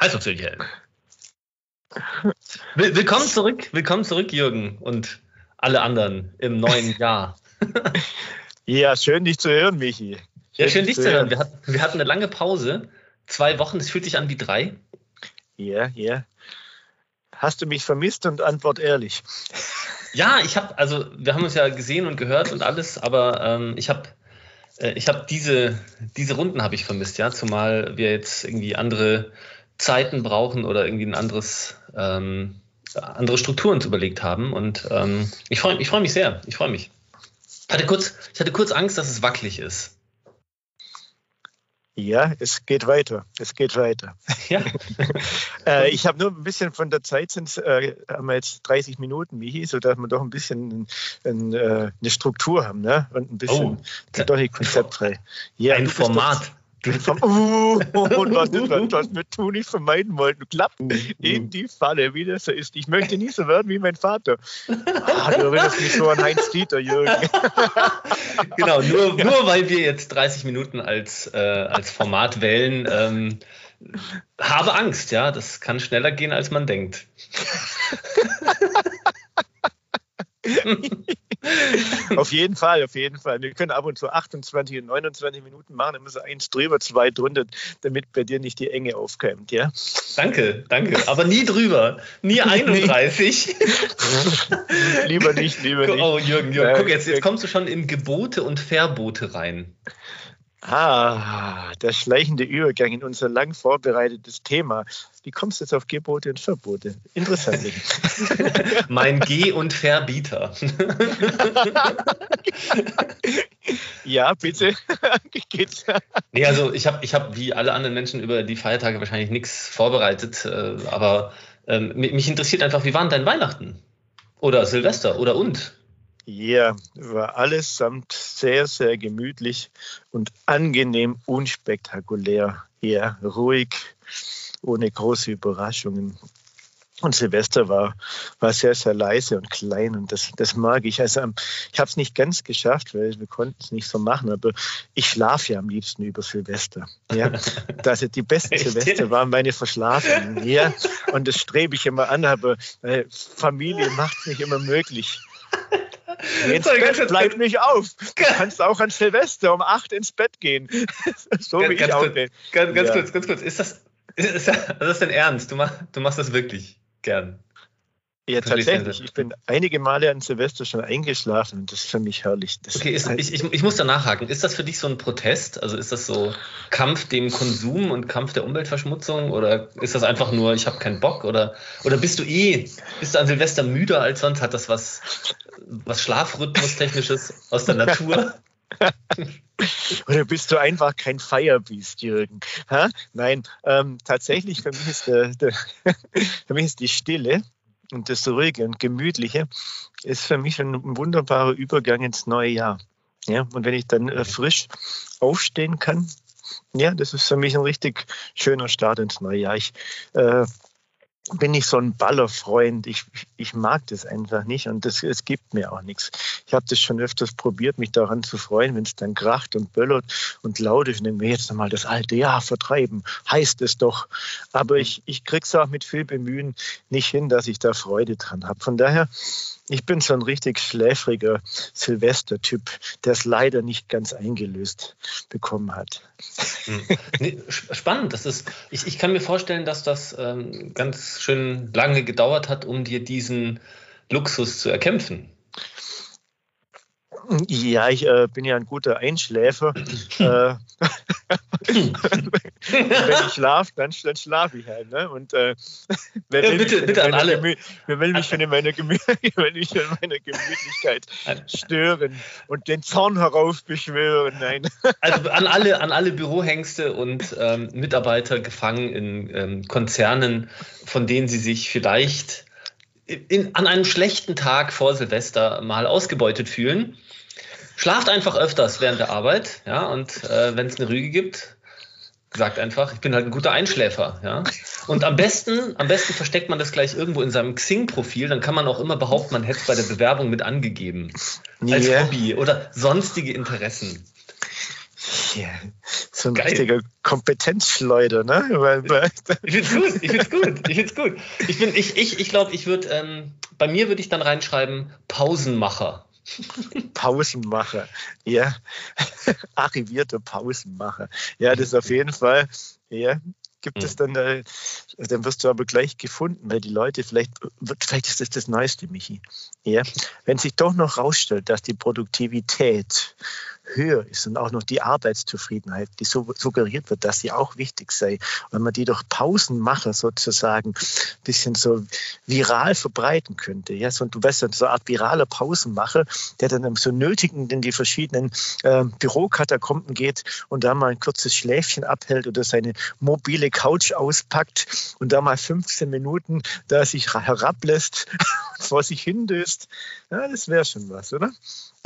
Heiß auf Willkommen zurück, willkommen zurück, Jürgen und alle anderen im neuen Jahr. ja, schön dich zu hören, Michi. Schön ja, schön dich zu hören. hören. Wir, hatten, wir hatten eine lange Pause, zwei Wochen, es fühlt sich an wie drei. Ja, ja. Hast du mich vermisst und antwort ehrlich. Ja, ich habe, also wir haben uns ja gesehen und gehört und alles, aber ähm, ich habe äh, ich habe diese, diese Runden habe ich vermisst, ja, zumal wir jetzt irgendwie andere Zeiten brauchen oder irgendwie ein anderes, ähm, andere Strukturen zu überlegt haben. Und ähm, ich freue ich freu mich sehr. Ich freue mich. Hatte kurz, ich hatte kurz Angst, dass es wackelig ist. Ja, es geht weiter. Es geht weiter. Ja. äh, ich habe nur ein bisschen von der Zeit sind äh, haben wir jetzt 30 Minuten, Michi, sodass wir doch ein bisschen ein, ein, äh, eine Struktur haben, ne? Und ein bisschen oh, doch nicht konzeptfrei. Ja, ein Format. Uh, und was ist das, was wir tun nicht vermeiden wollten, klappt in die Falle, wie das so ist. Ich möchte nicht so werden wie mein Vater. Ah, du erinnerst mich so an Heinz Dieter, Jürgen. genau, nur, nur weil wir jetzt 30 Minuten als, äh, als Format wählen, ähm, habe Angst, ja. Das kann schneller gehen, als man denkt. auf jeden Fall, auf jeden Fall. Wir können ab und zu 28 und 29 Minuten machen, dann müssen wir eins drüber, zwei drunter, damit bei dir nicht die Enge aufkommt, ja? Danke, danke. Aber nie drüber. Nie 31. lieber nicht, lieber nicht. Oh, Jürgen, Jürgen, guck, jetzt, jetzt kommst du schon in Gebote und Verbote rein. Ah, der schleichende Übergang in unser lang vorbereitetes Thema. Wie kommst du jetzt auf Gebote und Verbote? Interessant. mein Geh- und Verbieter. ja, bitte. Geht's? Nee, also ich habe, ich hab wie alle anderen Menschen über die Feiertage wahrscheinlich nichts vorbereitet, äh, aber ähm, mich interessiert einfach, wie waren dein Weihnachten? Oder Silvester oder und? Ja, war allesamt sehr, sehr gemütlich und angenehm unspektakulär. Ja, ruhig, ohne große Überraschungen. Und Silvester war, war sehr, sehr leise und klein und das, das mag ich. Also ich habe es nicht ganz geschafft, weil wir konnten es nicht so machen, aber ich schlafe ja am liebsten über Silvester. Ja, also die besten Silvester waren meine Verschlafenen. Ja, und das strebe ich immer an, aber äh, Familie macht es nicht immer möglich. Jetzt Bett, bleib nicht auf. Du kannst auch an Silvester um 8 ins Bett gehen. so ganz, wie ich auch kurz, Ganz, ganz ja. kurz, ganz kurz. Ist das, ist das, ist das denn ernst? Du, mach, du machst das wirklich gern. Ja, tatsächlich. Ich bin einige Male an Silvester schon eingeschlafen und das ist für mich herrlich. Das okay, ist, ich, ich, ich muss da nachhaken. Ist das für dich so ein Protest? Also ist das so Kampf dem Konsum und Kampf der Umweltverschmutzung? Oder ist das einfach nur, ich habe keinen Bock? Oder, oder bist du eh, bist du an Silvester müder als sonst? Hat das was, was Schlafrhythmus-Technisches aus der Natur? Oder bist du einfach kein Firebeast, Jürgen? Ha? Nein, ähm, tatsächlich für mich, ist der, der für mich ist die Stille und das Ruhige und Gemütliche ist für mich ein wunderbarer Übergang ins neue Jahr. Ja, und wenn ich dann äh, frisch aufstehen kann, ja, das ist für mich ein richtig schöner Start ins neue Jahr. Ich äh, bin nicht so ein Ballerfreund. Ich, ich mag das einfach nicht und das, es gibt mir auch nichts. Ich habe das schon öfters probiert, mich daran zu freuen, wenn es dann kracht und böllert und laut ist. Und dann jetzt nochmal das alte Jahr vertreiben, heißt es doch. Aber ich, ich krieg's auch mit viel Bemühen nicht hin, dass ich da Freude dran habe. Von daher ich bin so ein richtig schläfriger Silvester-Typ, der es leider nicht ganz eingelöst bekommen hat. Hm. Spannend. Das ist, ich, ich kann mir vorstellen, dass das ähm, ganz schön lange gedauert hat, um dir diesen Luxus zu erkämpfen. Ja, ich äh, bin ja ein guter Einschläfer. äh, wenn ich schlafe, dann, dann schlafe ich halt. Ne? Und äh, ja, bitte, bitte an alle. Gemü wer will mich schon in meiner, Gemü mich in meiner Gemütlichkeit stören und den Zorn heraufbeschwören? Nein. Also an alle, an alle Bürohengste und ähm, Mitarbeiter gefangen in ähm, Konzernen, von denen sie sich vielleicht in, an einem schlechten Tag vor Silvester mal ausgebeutet fühlen. Schlaft einfach öfters während der Arbeit, ja, und äh, wenn es eine Rüge gibt, sagt einfach, ich bin halt ein guter Einschläfer, ja. Und am besten, am besten versteckt man das gleich irgendwo in seinem Xing-Profil, dann kann man auch immer behaupten, man hätte es bei der Bewerbung mit angegeben. Als yeah. Hobby oder sonstige Interessen. Ja, so ein Geil. richtiger Kompetenzschleuder, ne? ich find's gut, ich find's gut, ich find's gut. Ich bin, ich, ich, ich glaube, ich würde, ähm, bei mir würde ich dann reinschreiben, Pausenmacher. Pausenmacher, ja. Arrivierter Pausenmacher. Ja, das ist auf jeden Fall, ja, gibt es hm. dann, äh, dann wirst du aber gleich gefunden, weil die Leute vielleicht, vielleicht ist das das Neueste, Michi. Ja, wenn sich doch noch rausstellt, dass die Produktivität höher ist und auch noch die Arbeitszufriedenheit, die so suggeriert wird, dass sie auch wichtig sei. wenn man die durch Pausenmacher sozusagen ein bisschen so viral verbreiten könnte. Ja, so, du weißt, so eine Art viraler Pausenmacher, der dann so nötigend in die verschiedenen äh, Bürokatakomben geht und da mal ein kurzes Schläfchen abhält oder seine mobile Couch auspackt und da mal 15 Minuten da sich herablässt, vor sich hindöst. Ja, das wäre schon was, oder?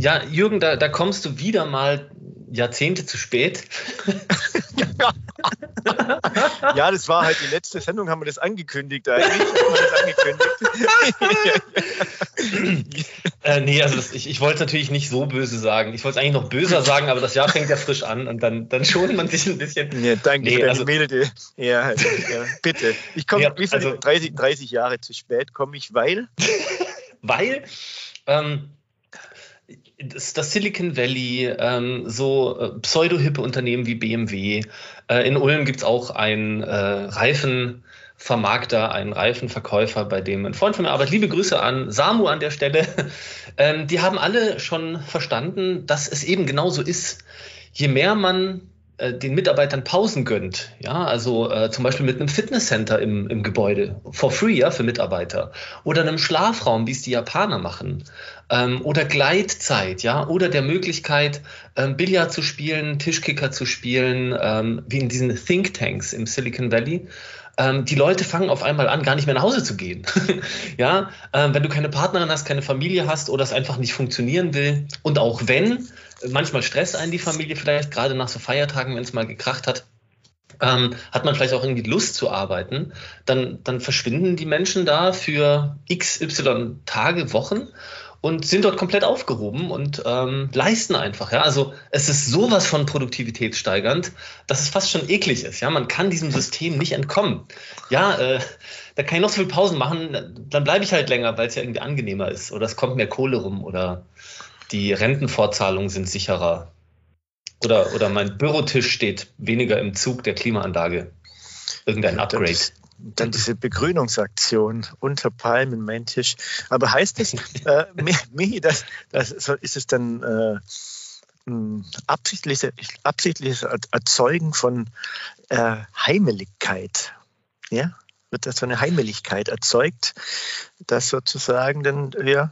Ja, Jürgen, da, da kommst du wieder mal Jahrzehnte zu spät. ja, das war halt die letzte Sendung, haben wir das angekündigt eigentlich. Das angekündigt. äh, nee, also das, ich, ich wollte es natürlich nicht so böse sagen. Ich wollte es eigentlich noch böser sagen, aber das Jahr fängt ja frisch an und dann, dann schont man sich ein bisschen. Ja, danke nee, also, Milde. Ja, also, ja, bitte. Ich komme ja, also, 30, 30 Jahre zu spät, komme ich, weil? weil? Ähm, das, das, Silicon Valley, ähm, so äh, pseudo-hippe Unternehmen wie BMW. Äh, in Ulm gibt es auch einen äh, Reifenvermarkter, einen Reifenverkäufer, bei dem ein Freund von mir arbeitet. Liebe Grüße an Samu an der Stelle. ähm, die haben alle schon verstanden, dass es eben genauso ist. Je mehr man äh, den Mitarbeitern Pausen gönnt, ja, also äh, zum Beispiel mit einem Fitnesscenter im, im Gebäude, for free, ja, für Mitarbeiter, oder einem Schlafraum, wie es die Japaner machen, ähm, oder Gleitzeit, ja, oder der Möglichkeit, ähm, Billard zu spielen, Tischkicker zu spielen, ähm, wie in diesen Thinktanks im Silicon Valley. Ähm, die Leute fangen auf einmal an, gar nicht mehr nach Hause zu gehen. ja, ähm, wenn du keine Partnerin hast, keine Familie hast oder es einfach nicht funktionieren will. Und auch wenn, manchmal Stress ein die Familie vielleicht, gerade nach so Feiertagen, wenn es mal gekracht hat, ähm, hat man vielleicht auch irgendwie Lust zu arbeiten, dann, dann verschwinden die Menschen da für x, y Tage, Wochen und sind dort komplett aufgehoben und ähm, leisten einfach. Ja? Also es ist sowas von produktivitätssteigernd, dass es fast schon eklig ist. Ja? Man kann diesem System nicht entkommen. Ja, äh, da kann ich noch so viele Pausen machen, dann bleibe ich halt länger, weil es ja irgendwie angenehmer ist oder es kommt mehr Kohle rum oder die Rentenfortzahlungen sind sicherer. Oder, oder mein Bürotisch steht weniger im Zug der Klimaanlage. Irgendein Upgrade. Das, dann diese Begrünungsaktion unter Palmen, mein Tisch. Aber heißt das, äh, Michi, das, das, ist es dann äh, absichtliches, absichtliches Erzeugen von äh, Heimeligkeit? Ja? Wird da so eine Heimeligkeit erzeugt, dass sozusagen dann, ja,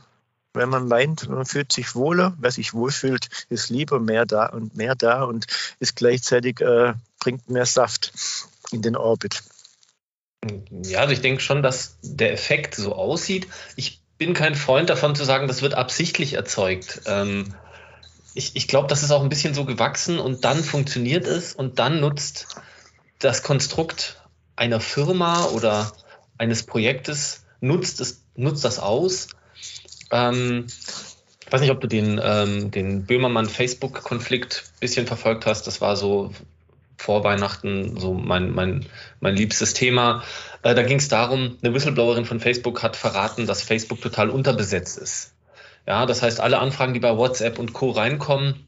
wenn man meint, man fühlt sich wohler, wer sich wohlfühlt, ist lieber mehr da und mehr da und ist gleichzeitig, äh, bringt mehr Saft in den Orbit. Ja, also ich denke schon, dass der Effekt so aussieht. Ich bin kein Freund davon zu sagen, das wird absichtlich erzeugt. Ähm, ich ich glaube, das ist auch ein bisschen so gewachsen und dann funktioniert es und dann nutzt das Konstrukt einer Firma oder eines Projektes, nutzt, es, nutzt das aus. Ähm, ich weiß nicht, ob du den, ähm, den Böhmermann-Facebook-Konflikt ein bisschen verfolgt hast. Das war so vor Weihnachten so mein, mein, mein liebstes Thema. Äh, da ging es darum, eine Whistleblowerin von Facebook hat verraten, dass Facebook total unterbesetzt ist. Ja, das heißt, alle Anfragen, die bei WhatsApp und Co. reinkommen,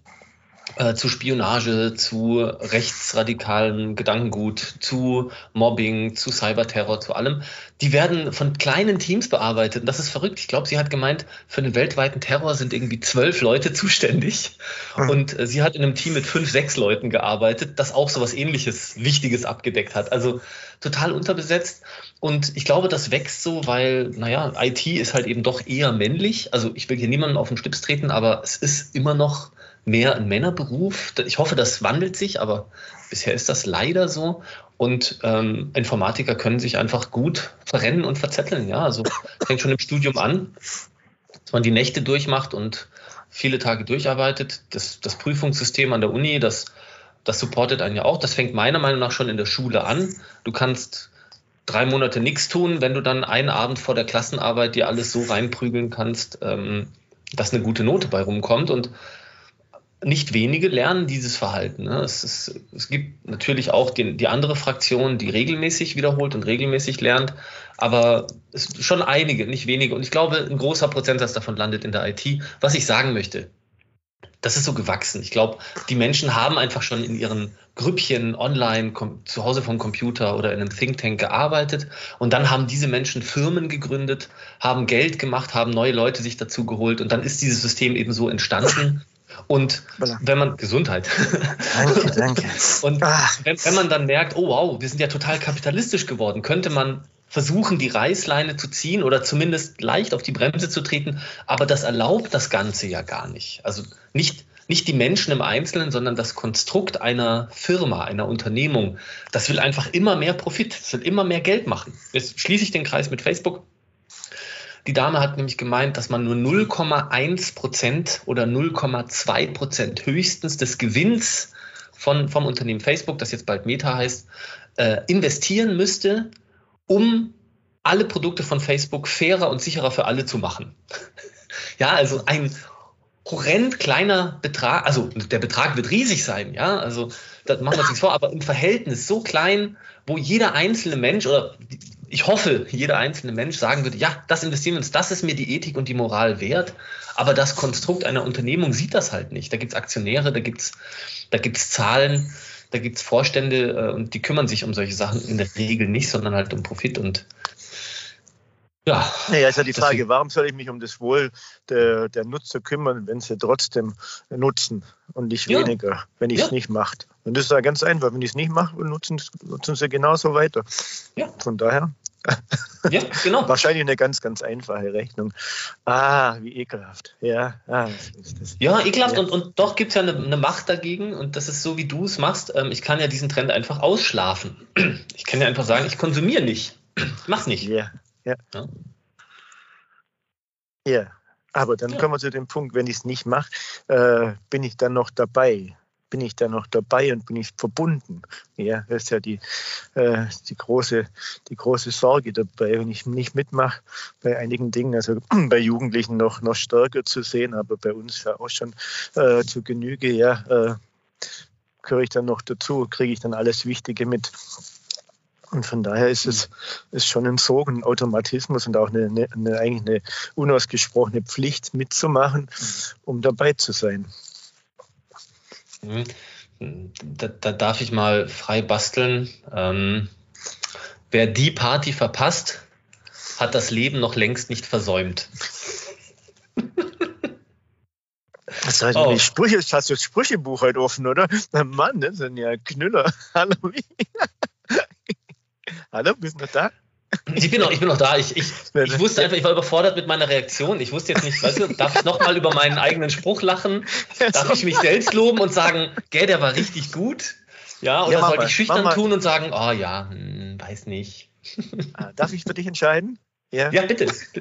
äh, zu Spionage, zu rechtsradikalen Gedankengut, zu Mobbing, zu Cyberterror, zu allem. Die werden von kleinen Teams bearbeitet. Und das ist verrückt. Ich glaube, sie hat gemeint, für den weltweiten Terror sind irgendwie zwölf Leute zuständig. Mhm. Und äh, sie hat in einem Team mit fünf, sechs Leuten gearbeitet, das auch so was ähnliches, Wichtiges abgedeckt hat. Also total unterbesetzt. Und ich glaube, das wächst so, weil, naja, IT ist halt eben doch eher männlich. Also ich will hier niemanden auf den Stips treten, aber es ist immer noch mehr ein Männerberuf. Ich hoffe, das wandelt sich, aber bisher ist das leider so. Und ähm, Informatiker können sich einfach gut verrennen und verzetteln. Ja, also fängt schon im Studium an, dass man die Nächte durchmacht und viele Tage durcharbeitet. Das, das Prüfungssystem an der Uni, das das supportet einen ja auch. Das fängt meiner Meinung nach schon in der Schule an. Du kannst drei Monate nichts tun, wenn du dann einen Abend vor der Klassenarbeit dir alles so reinprügeln kannst, ähm, dass eine gute Note bei rumkommt. Und nicht wenige lernen dieses Verhalten. Ne? Es, ist, es, gibt natürlich auch die, die, andere Fraktion, die regelmäßig wiederholt und regelmäßig lernt, aber es sind schon einige, nicht wenige. Und ich glaube, ein großer Prozentsatz davon landet in der IT. Was ich sagen möchte, das ist so gewachsen. Ich glaube, die Menschen haben einfach schon in ihren Grüppchen online zu Hause vom Computer oder in einem Think Tank gearbeitet und dann haben diese Menschen Firmen gegründet, haben Geld gemacht, haben neue Leute sich dazu geholt und dann ist dieses System eben so entstanden. Und wenn man Gesundheit. Danke, danke. Und ah. wenn, wenn man dann merkt, oh wow, wir sind ja total kapitalistisch geworden, könnte man versuchen, die Reißleine zu ziehen oder zumindest leicht auf die Bremse zu treten. Aber das erlaubt das Ganze ja gar nicht. Also nicht, nicht die Menschen im Einzelnen, sondern das Konstrukt einer Firma, einer Unternehmung. Das will einfach immer mehr Profit, das will immer mehr Geld machen. Jetzt schließe ich den Kreis mit Facebook. Die Dame hat nämlich gemeint, dass man nur 0,1 Prozent oder 0,2 Prozent höchstens des Gewinns von, vom Unternehmen Facebook, das jetzt bald Meta heißt, äh, investieren müsste, um alle Produkte von Facebook fairer und sicherer für alle zu machen. ja, also ein horrend kleiner Betrag, also der Betrag wird riesig sein, ja, also das machen wir uns nichts vor, aber im Verhältnis so klein, wo jeder einzelne Mensch oder ich hoffe, jeder einzelne Mensch sagen würde, ja, das investieren wir uns, das ist mir die Ethik und die Moral wert, aber das Konstrukt einer Unternehmung sieht das halt nicht. Da gibt es Aktionäre, da gibt es da gibt's Zahlen, da gibt es Vorstände äh, und die kümmern sich um solche Sachen in der Regel nicht, sondern halt um Profit und ja. Naja, ist ja die Frage, warum soll ich mich um das Wohl der, der Nutzer kümmern, wenn sie trotzdem nutzen und nicht ja. weniger, wenn ich es ja. nicht mache. Und das ist ja ganz einfach, wenn ich es nicht mache, nutzen, nutzen sie genauso weiter. Ja. Von daher ja, genau. Wahrscheinlich eine ganz, ganz einfache Rechnung. Ah, wie ekelhaft. Ja, ah, ja ekelhaft ja. Und, und doch gibt es ja eine, eine, Macht dagegen und das ist so, wie du es machst. Ähm, ich kann ja diesen Trend einfach ausschlafen. Ich kann ja einfach sagen, ich konsumiere nicht. Ich mach's nicht. Ja, ja. Ja, ja. aber dann ja. kommen wir zu dem Punkt, wenn ich es nicht mache, äh, bin ich dann noch dabei bin ich da noch dabei und bin ich verbunden? Ja, das ist ja die, äh, die, große, die große Sorge dabei, wenn ich nicht mitmache bei einigen Dingen, also bei Jugendlichen noch, noch stärker zu sehen, aber bei uns ja auch schon äh, zu Genüge, ja, äh, gehöre ich dann noch dazu, kriege ich dann alles Wichtige mit. Und von daher ist es ist schon ein Sog, ein Automatismus und auch eine, eine, eine, eigentlich eine unausgesprochene Pflicht mitzumachen, um dabei zu sein. Mhm. Da, da, darf ich mal frei basteln. Ähm, wer die Party verpasst, hat das Leben noch längst nicht versäumt. Das heißt, oh. Sprüche, hast du das Sprüchebuch heute offen, oder? Na Mann, das sind ja Knüller. Hallo. Hallo, bist du noch da? Ich bin noch, ich bin noch da. Ich, ich, ich wusste einfach, ich war überfordert mit meiner Reaktion. Ich wusste jetzt nicht, weißt du, darf ich nochmal über meinen eigenen Spruch lachen? Darf ich mich selbst loben und sagen, gell, der war richtig gut? Ja, oder ja, sollte ich schüchtern tun und sagen, oh ja, hm, weiß nicht. Ah, darf ich für dich entscheiden? Ja, ja bitte. Ich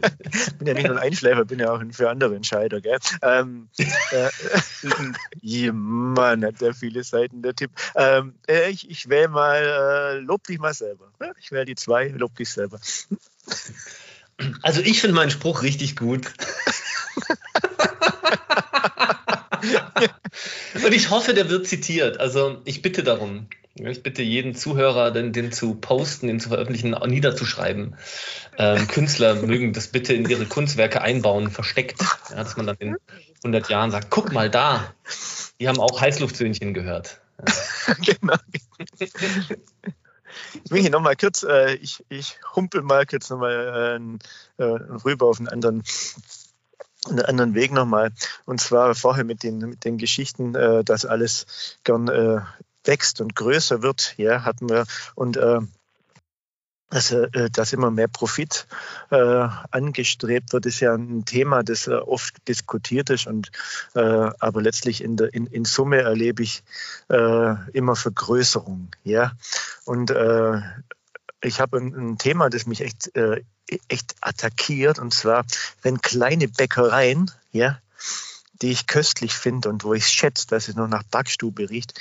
bin ja nicht nur ein Einschläfer, bin ja auch für andere Entscheider. Gell? Ähm, äh, Mann, hat der viele Seiten, der Tipp. Ähm, äh, ich, ich wähle mal, äh, lob dich mal selber. Ich wähle die zwei, lob dich selber. Also ich finde meinen Spruch richtig gut. Und ich hoffe, der wird zitiert. Also ich bitte darum. Ich bitte jeden Zuhörer, den, den zu posten, den zu veröffentlichen, niederzuschreiben. Ähm, Künstler mögen das bitte in ihre Kunstwerke einbauen, versteckt, ja, dass man dann in 100 Jahren sagt, guck mal da, die haben auch Heißluftsöhnchen gehört. Ja. genau. Ich nochmal kurz, äh, ich, ich humpel mal kurz nochmal äh, äh, rüber auf einen anderen einen anderen Weg nochmal. Und zwar vorher mit den, mit den Geschichten, äh, dass alles gern äh, wächst und größer wird, ja, hatten wir. Und äh, dass, äh, dass immer mehr Profit äh, angestrebt wird, ist ja ein Thema, das äh, oft diskutiert ist. Und, äh, aber letztlich in, der, in, in Summe erlebe ich äh, immer Vergrößerung. Ja? Und äh, ich habe ein, ein, Thema, das mich echt, echt attackiert. Und zwar, wenn kleine Bäckereien ja, die ich köstlich finde und wo ich schätze, dass es noch nach Backstube riecht,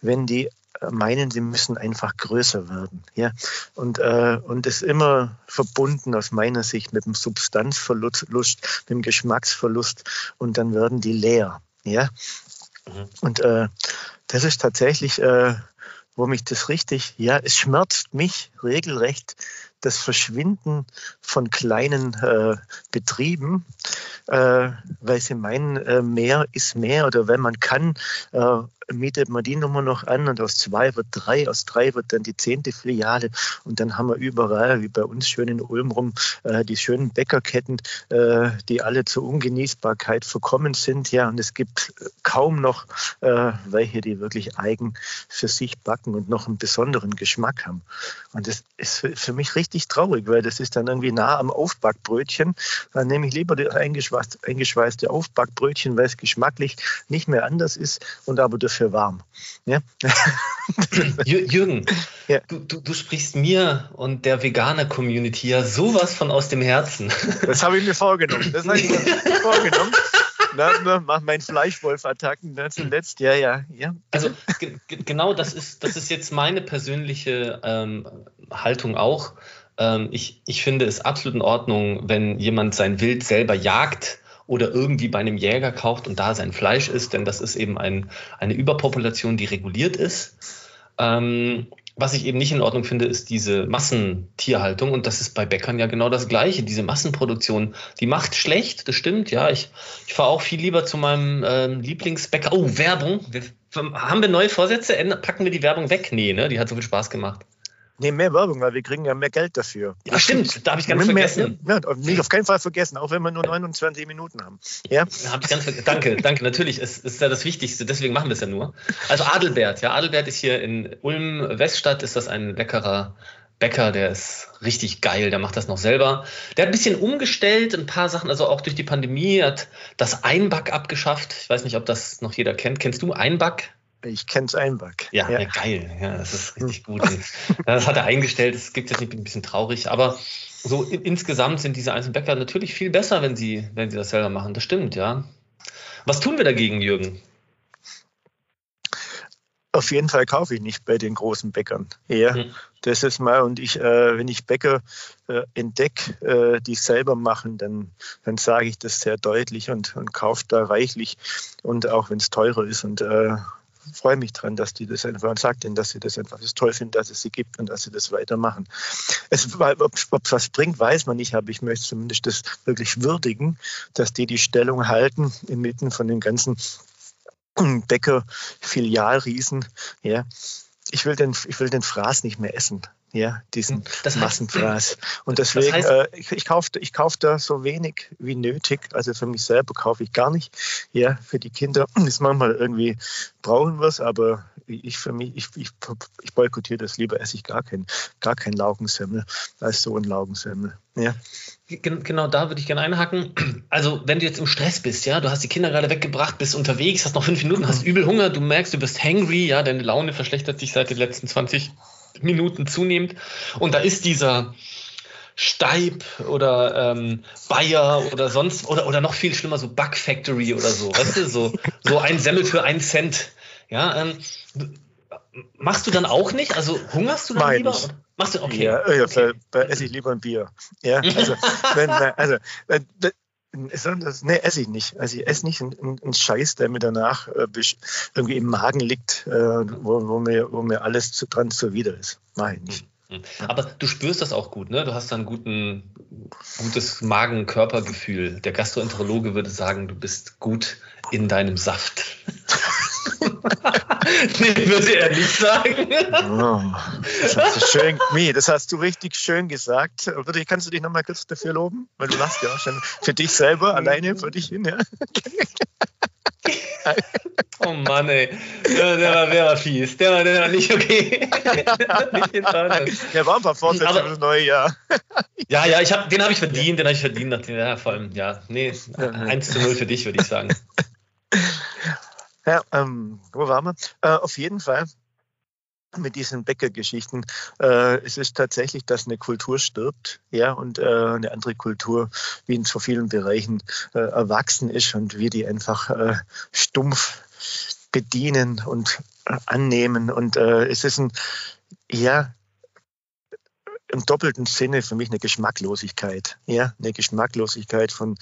wenn die meinen, sie müssen einfach größer werden. Ja? Und, äh, und ist immer verbunden aus meiner Sicht mit dem Substanzverlust, mit dem Geschmacksverlust und dann werden die leer. Ja? Mhm. Und äh, das ist tatsächlich, äh, wo mich das richtig, ja, es schmerzt mich regelrecht, das Verschwinden von kleinen äh, Betrieben, äh, weil sie meinen, äh, mehr ist mehr oder wenn man kann, äh, mietet man die Nummer noch an und aus zwei wird drei, aus drei wird dann die zehnte Filiale und dann haben wir überall, wie bei uns schön in Ulm rum, äh, die schönen Bäckerketten, äh, die alle zur Ungenießbarkeit verkommen sind. Ja, und es gibt kaum noch äh, welche, die wirklich eigen für sich backen und noch einen besonderen Geschmack haben. Und das ist für mich richtig traurig, weil das ist dann irgendwie nah am Aufbackbrötchen. Dann nehme ich lieber das eingeschweißte Aufbackbrötchen, weil es geschmacklich nicht mehr anders ist und aber dafür für warm. Ja? Jürgen, ja. Du, du, du, sprichst mir und der Veganer-Community ja sowas von aus dem Herzen. Das habe ich mir vorgenommen. Das habe ich mir vorgenommen. Na, mach meinen Fleischwolf-Attacken ne, zuletzt, ja, ja, ja. Also genau das ist, das ist jetzt meine persönliche ähm, Haltung auch. Ähm, ich, ich finde es absolut in Ordnung, wenn jemand sein Wild selber jagt oder irgendwie bei einem Jäger kauft und da sein Fleisch isst, denn das ist eben ein, eine Überpopulation, die reguliert ist. Ähm, was ich eben nicht in Ordnung finde, ist diese Massentierhaltung. Und das ist bei Bäckern ja genau das Gleiche. Diese Massenproduktion, die macht schlecht, das stimmt, ja. Ich, ich fahre auch viel lieber zu meinem ähm, Lieblingsbäcker. Oh, Werbung. Wir, haben wir neue Vorsätze? Packen wir die Werbung weg? Nee, ne? Die hat so viel Spaß gemacht. Nee, mehr Werbung, weil wir kriegen ja mehr Geld dafür. Ja, stimmt, da habe ich ganz mehr, vergessen. Ja, nicht auf keinen Fall vergessen, auch wenn wir nur 29 Minuten haben. Ja? Hab ich ganz danke, danke, natürlich, es ist ja das Wichtigste, deswegen machen wir es ja nur. Also Adelbert, ja, Adelbert ist hier in Ulm-Weststadt, ist das ein leckerer Bäcker, der ist richtig geil, der macht das noch selber. Der hat ein bisschen umgestellt, ein paar Sachen, also auch durch die Pandemie, hat das Einback abgeschafft. Ich weiß nicht, ob das noch jeder kennt. Kennst du Einback? Ich kenne es Einback. Ja, ja. ja, geil. Ja, das ist richtig gut. das hat er eingestellt. Das gibt jetzt nicht ein bisschen traurig, aber so in, insgesamt sind diese einzelnen Bäcker natürlich viel besser, wenn sie, wenn sie das selber machen. Das stimmt, ja. Was tun wir dagegen, Jürgen? Auf jeden Fall kaufe ich nicht bei den großen Bäckern. Ja, hm. das ist mal, und ich, äh, wenn ich Bäcker äh, entdecke, äh, die es selber machen, dann, dann sage ich das sehr deutlich und, und kaufe da reichlich und auch wenn es teurer ist und äh, freue mich dran, dass die das einfach und sage denen, dass sie das einfach das toll finden, dass es sie gibt und dass sie das weitermachen. Es, ob es was bringt, weiß man nicht, aber ich möchte zumindest das wirklich würdigen, dass die die Stellung halten inmitten von den ganzen Bäcker-Filialriesen. Ja. Ich will, den, ich will den Fraß nicht mehr essen ja, diesen hm, das heißt, Massenfraß. Und deswegen, das heißt, äh, ich, ich kaufe ich kauf da so wenig wie nötig. Also für mich selber kaufe ich gar nicht. Ja, für die Kinder ist manchmal irgendwie, brauchen wir es, aber ich für mich, ich, ich, ich boykottiere das lieber, esse ich gar keinen gar kein Laugensemmel als so ein Laugensemmel. Ja. Genau da würde ich gerne einhaken. Also, wenn du jetzt im Stress bist, ja, du hast die Kinder gerade weggebracht, bist unterwegs, hast noch fünf Minuten, hast übel Hunger, du merkst, du bist hangry, ja, deine Laune verschlechtert sich seit den letzten 20 Minuten zunehmend. Und da ist dieser Steib oder ähm, Bayer oder sonst oder, oder noch viel schlimmer, so Bug Factory oder so, weißt du, so, so ein Semmel für einen Cent. Ja, ähm, machst du dann auch nicht? Also hungerst du dann Mein lieber? Machst du okay? Ja, ja okay. Da esse ich lieber ein Bier. Ja, also, wenn, also das, nee, esse ich nicht. Also ich esse nicht einen, einen Scheiß, der mir danach äh, irgendwie im Magen liegt, äh, wo, wo, mir, wo mir alles zu, dran zuwider ist. Mach ich nicht. Hm, hm. Aber du spürst das auch gut, ne? Du hast ein guten, gutes Magen-Körpergefühl. Der Gastroenterologe würde sagen, du bist gut in deinem Saft. nee, würde er nicht sagen. Oh, das, hast du schön, nee, das hast du richtig schön gesagt. Kannst du dich nochmal kurz dafür loben? Weil du lachst ja auch schon für dich selber, alleine für dich hin, ja. Oh Mann, ey. Der, der, war, der war fies. Der war, der war nicht okay. nicht der war ein paar Fortsetzungen für das neue Jahr. Ja, ja, ich hab, den habe ich verdient, den habe ich verdient. Ja, vor allem, ja, nee, 1 zu 0 für dich, würde ich sagen. Ja, ähm, wo waren wir? Äh, auf jeden Fall mit diesen Bäckergeschichten. Äh, es ist tatsächlich, dass eine Kultur stirbt, ja, und äh, eine andere Kultur, wie in so vielen Bereichen äh, erwachsen ist und wir die einfach äh, stumpf bedienen und äh, annehmen. Und äh, es ist ein, ja, im doppelten Sinne für mich eine Geschmacklosigkeit. Ja, eine Geschmacklosigkeit von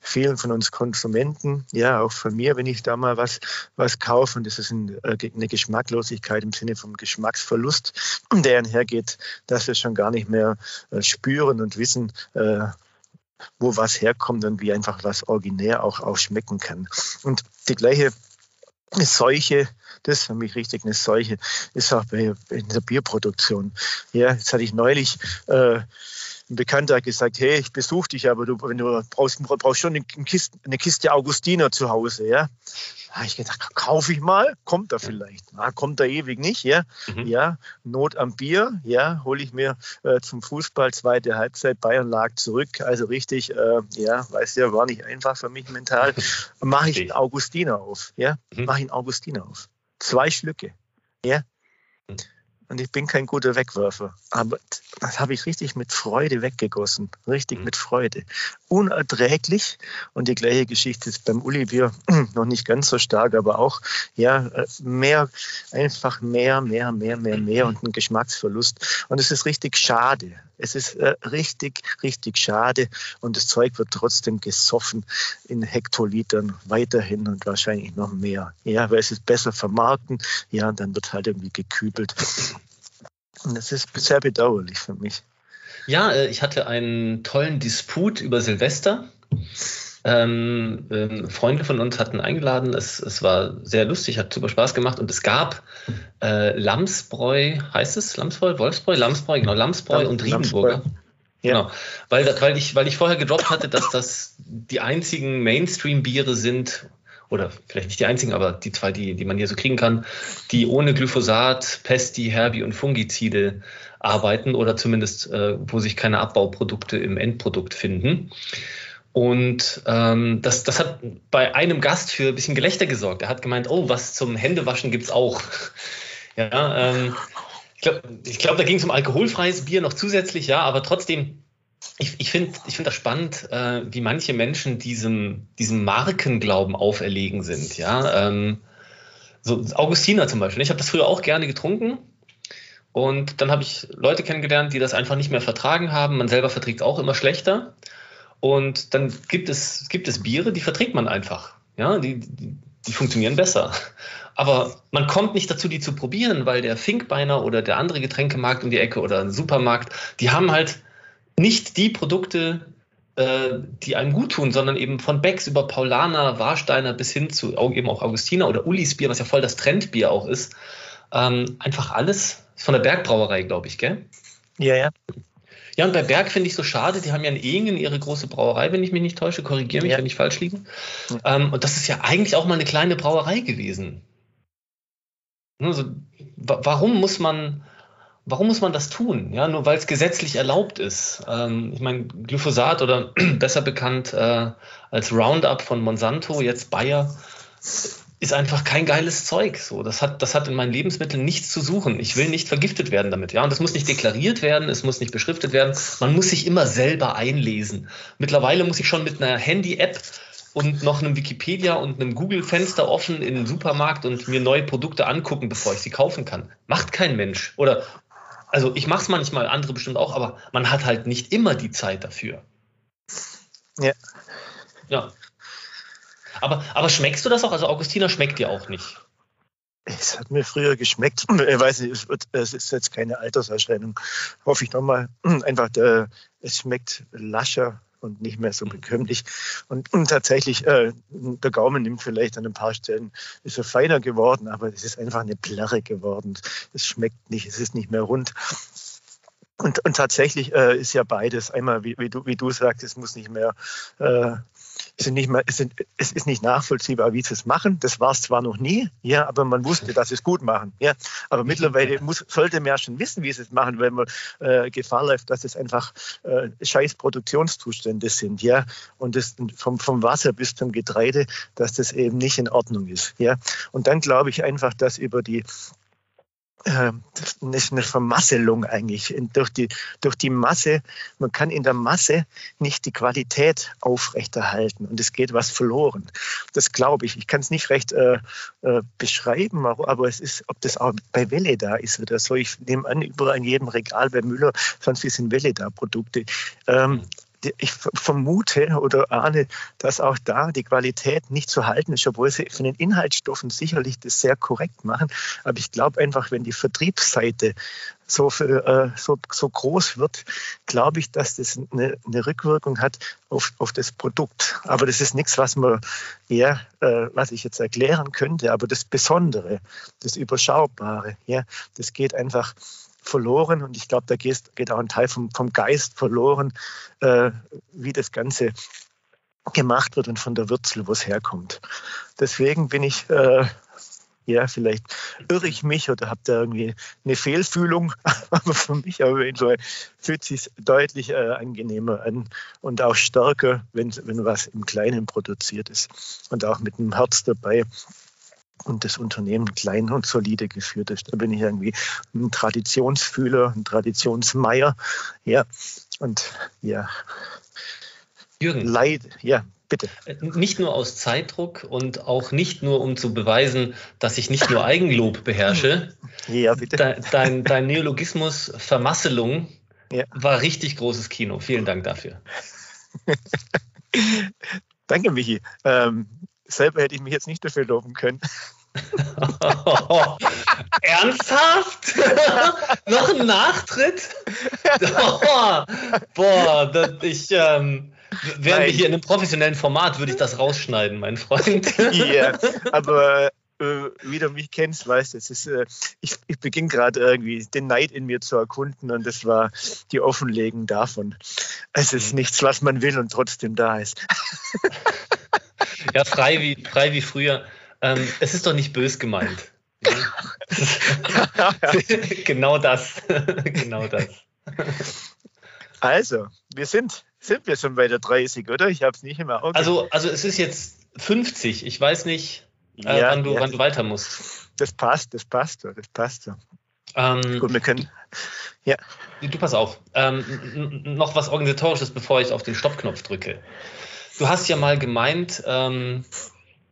vielen von uns Konsumenten, ja, auch von mir, wenn ich da mal was, was kaufe. Und das ist äh, eine Geschmacklosigkeit im Sinne vom Geschmacksverlust, der einhergeht, dass wir schon gar nicht mehr äh, spüren und wissen, äh, wo was herkommt und wie einfach was originär auch, auch schmecken kann. Und die gleiche Seuche, das ist für mich richtig eine Seuche, ist auch bei, in der Bierproduktion. Ja, jetzt hatte ich neulich äh, ein Bekannter hat gesagt, hey, ich besuche dich, aber du, wenn du brauchst, brauchst schon eine Kiste, eine Kiste Augustiner zu Hause, ja. Da habe ich gedacht, kaufe ich mal, kommt da vielleicht. Na, kommt da ewig nicht, ja. Mhm. Ja, Not am Bier, ja, hole ich mir äh, zum Fußball zweite Halbzeit, Bayern lag zurück, also richtig, äh, ja, weißt ja, war nicht einfach für mich mental. Mache ich einen Augustiner auf, ja, mhm. mache ich einen Augustiner auf. Zwei Schlücke, ja. Mhm und ich bin kein guter Wegwerfer. Aber das habe ich richtig mit Freude weggegossen. Richtig mhm. mit Freude. Unerträglich. Und die gleiche Geschichte ist beim Uli-Bier noch nicht ganz so stark, aber auch ja, mehr, einfach mehr, mehr, mehr, mehr, mehr und ein Geschmacksverlust. Und es ist richtig schade. Es ist äh, richtig, richtig schade. Und das Zeug wird trotzdem gesoffen in Hektolitern weiterhin und wahrscheinlich noch mehr. Ja, weil es ist besser vermarkten. Ja, und dann wird halt irgendwie gekübelt. Und das ist sehr bedauerlich für mich. Ja, äh, ich hatte einen tollen Disput über Silvester. Ähm, ähm, Freunde von uns hatten eingeladen. Es, es war sehr lustig, hat super Spaß gemacht und es gab äh, Lamsbräu, heißt es Lamsbräu, Wolfsbräu, Lamsbräu, genau, Lamsbräu Lam und Riedenburger. Ja. Genau, weil, weil, ich, weil ich vorher gedroppt hatte, dass das die einzigen Mainstream-Biere sind, oder vielleicht nicht die einzigen, aber die zwei, die, die man hier so kriegen kann, die ohne Glyphosat, Pesti, Herbi und Fungizide arbeiten oder zumindest äh, wo sich keine Abbauprodukte im Endprodukt finden. Und ähm, das, das hat bei einem Gast für ein bisschen Gelächter gesorgt. Er hat gemeint, oh, was zum Händewaschen gibt es auch. ja, ähm, ich glaube, ich glaub, da ging es um alkoholfreies Bier noch zusätzlich, ja, aber trotzdem ich, ich finde ich find das spannend, äh, wie manche Menschen diesem, diesem Markenglauben auferlegen sind. Ja? Ähm, so Augustiner zum Beispiel. Ich habe das früher auch gerne getrunken. Und dann habe ich Leute kennengelernt, die das einfach nicht mehr vertragen haben. Man selber verträgt auch immer schlechter. Und dann gibt es, gibt es Biere, die verträgt man einfach. Ja, die, die, die funktionieren besser. Aber man kommt nicht dazu, die zu probieren, weil der Finkbeiner oder der andere Getränkemarkt um die Ecke oder ein Supermarkt, die haben halt nicht die Produkte, äh, die einem gut tun, sondern eben von Becks über Paulaner, Warsteiner bis hin zu eben auch Augustiner oder Ulis Bier, was ja voll das Trendbier auch ist. Ähm, einfach alles von der Bergbrauerei, glaube ich, gell? Ja, ja. Ja, und bei Berg finde ich so schade, die haben ja in Ehingen ihre große Brauerei, wenn ich mich nicht täusche, korrigiere mich, ja. wenn ich falsch liege. Ähm, und das ist ja eigentlich auch mal eine kleine Brauerei gewesen. Also, warum muss man warum muss man das tun? Ja, nur weil es gesetzlich erlaubt ist. Ähm, ich meine, Glyphosat oder besser bekannt äh, als Roundup von Monsanto, jetzt Bayer, ist einfach kein geiles Zeug. So, das hat, das hat in meinen Lebensmitteln nichts zu suchen. Ich will nicht vergiftet werden damit. Ja, und das muss nicht deklariert werden, es muss nicht beschriftet werden. Man muss sich immer selber einlesen. Mittlerweile muss ich schon mit einer Handy-App und noch einem Wikipedia und einem Google-Fenster offen in den Supermarkt und mir neue Produkte angucken, bevor ich sie kaufen kann. Macht kein Mensch. Oder also ich mache es manchmal, andere bestimmt auch, aber man hat halt nicht immer die Zeit dafür. Ja. Ja. Aber, aber schmeckst du das auch? Also Augustiner schmeckt dir auch nicht. Es hat mir früher geschmeckt. Ich weiß nicht, es, ist jetzt keine Alterserscheinung. Hoffe ich nochmal. Einfach, der, es schmeckt lascher und nicht mehr so bekömmlich. Und, und tatsächlich, äh, der Gaumen nimmt vielleicht an ein paar Stellen, ist er feiner geworden, aber es ist einfach eine Plärre geworden. Es schmeckt nicht, es ist nicht mehr rund. Und, und tatsächlich äh, ist ja beides. Einmal, wie, wie, du, wie du sagst, es muss nicht mehr äh, sind nicht mehr, es, sind, es ist nicht nachvollziehbar, wie sie es machen. Das war es zwar noch nie, ja, aber man wusste, dass sie es gut machen. Ja. Aber mittlerweile muss, sollte man ja schon wissen, wie sie es machen, weil man äh, Gefahr läuft, dass es einfach äh, scheiß Produktionszustände sind, ja. Und das vom, vom Wasser bis zum Getreide, dass das eben nicht in Ordnung ist. Ja. Und dann glaube ich einfach, dass über die ähm, ist eine Vermasselung eigentlich. Durch die, durch die Masse, man kann in der Masse nicht die Qualität aufrechterhalten und es geht was verloren. Das glaube ich. Ich kann es nicht recht äh, äh, beschreiben, aber es ist, ob das auch bei Welle da ist oder so. Ich nehme an, überall in jedem Regal bei Müller, sonst sind Welle da Produkte. Ähm, ich vermute oder ahne, dass auch da die Qualität nicht zu halten ist, obwohl sie von den Inhaltsstoffen sicherlich das sehr korrekt machen. Aber ich glaube einfach, wenn die Vertriebsseite so, für, äh, so, so groß wird, glaube ich, dass das eine, eine Rückwirkung hat auf, auf das Produkt. Aber das ist nichts, was man ja, äh, was ich jetzt erklären könnte. Aber das Besondere, das Überschaubare, ja, das geht einfach verloren und ich glaube, da geht, auch ein Teil vom, vom Geist verloren, äh, wie das Ganze gemacht wird und von der Wurzel, wo es herkommt. Deswegen bin ich, äh, ja, vielleicht irre ich mich oder habe da irgendwie eine Fehlfühlung, aber für mich auf jeden Fall fühlt sich deutlich äh, angenehmer an und auch stärker, wenn, wenn was im Kleinen produziert ist und auch mit einem Herz dabei und das Unternehmen klein und solide geführt ist. Da bin ich irgendwie ein Traditionsfühler, ein Traditionsmeier. Ja, und ja. Jürgen. Leid, ja, bitte. Äh, nicht nur aus Zeitdruck und auch nicht nur, um zu beweisen, dass ich nicht nur Eigenlob beherrsche. Ja, bitte. Dein, dein, dein Neologismus Vermasselung ja. war richtig großes Kino. Vielen Dank dafür. Danke, Michi. Ähm, selber hätte ich mich jetzt nicht dafür loben können. Ernsthaft? Noch ein Nachtritt? Oh, boah, das, ich, ähm, wären wir hier in einem professionellen Format, würde ich das rausschneiden, mein Freund. Ja, aber äh, wie du mich kennst, weißt es ist, äh, ich, ich beginne gerade irgendwie den Neid in mir zu erkunden und das war die Offenlegung davon. Es ist nichts, was man will und trotzdem da ist. Ja, frei wie, frei wie früher. Ähm, es ist doch nicht bös gemeint. genau das. genau das. Also, wir sind, sind wir schon bei der 30, oder? Ich habe es nicht immer Auge. Also, also es ist jetzt 50. Ich weiß nicht, äh, ja, wann, du, ja. wann du weiter musst. Das passt, das passt so, das passt so. Ähm, Gut, wir können. Ja. Du pass auf. Ähm, noch was Organisatorisches, bevor ich auf den Stoppknopf drücke. Du hast ja mal gemeint, ähm,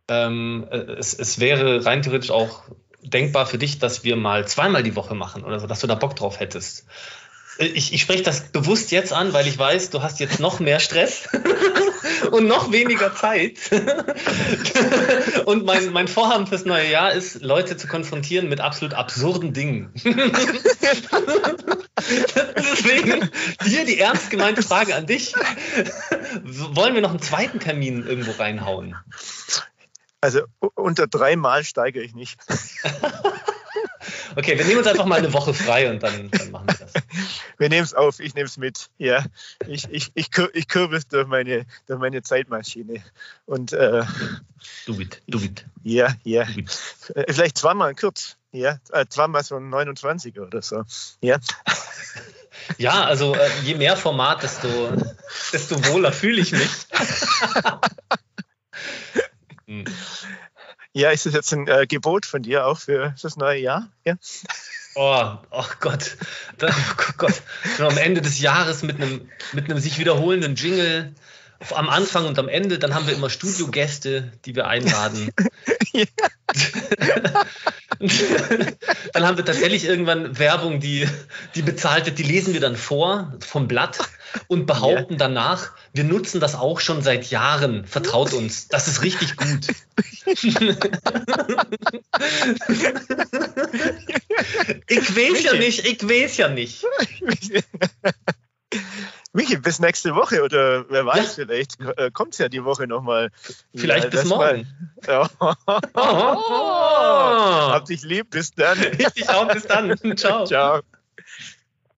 ähm, es, es wäre rein theoretisch auch denkbar für dich, dass wir mal zweimal die Woche machen oder so, dass du da Bock drauf hättest. Ich, ich spreche das bewusst jetzt an, weil ich weiß, du hast jetzt noch mehr Stress und noch weniger Zeit. und mein, mein Vorhaben fürs neue Jahr ist, Leute zu konfrontieren mit absolut absurden Dingen. Deswegen hier die ernst gemeinte Frage an dich. Wollen wir noch einen zweiten Termin irgendwo reinhauen? Also unter dreimal steige ich nicht. okay, wir nehmen uns einfach mal eine Woche frei und dann, dann machen wir das. Wir nehmen es auf, ich nehme es mit. Ja, ich, ich, ich, ich kürbis durch meine, durch meine Zeitmaschine. Und, äh, du mit, du mit. Ja, ja. Äh, vielleicht zweimal kurz. Ja, äh, zweimal so ein 29er oder so. Ja. Ja, also äh, je mehr Format, desto, desto wohler fühle ich mich. Ja, ist das jetzt ein äh, Gebot von dir auch für das neue Jahr? Ja. Oh, oh Gott. Oh Gott. Schon am Ende des Jahres mit einem, mit einem sich wiederholenden Jingle am Anfang und am Ende, dann haben wir immer Studiogäste, die wir einladen. Ja. dann haben wir tatsächlich irgendwann Werbung, die, die bezahlt wird, die lesen wir dann vor vom Blatt und behaupten ja. danach, wir nutzen das auch schon seit Jahren. Vertraut uns, das ist richtig gut. ich weiß ja nicht, ich weiß ja nicht. Michi, bis nächste Woche oder wer weiß, ja. vielleicht äh, kommt es ja die Woche nochmal. Vielleicht ja, bis morgen. Ja. Oh. Hab dich lieb, bis dann. Ich dich auch, bis dann. Ciao. Ciao.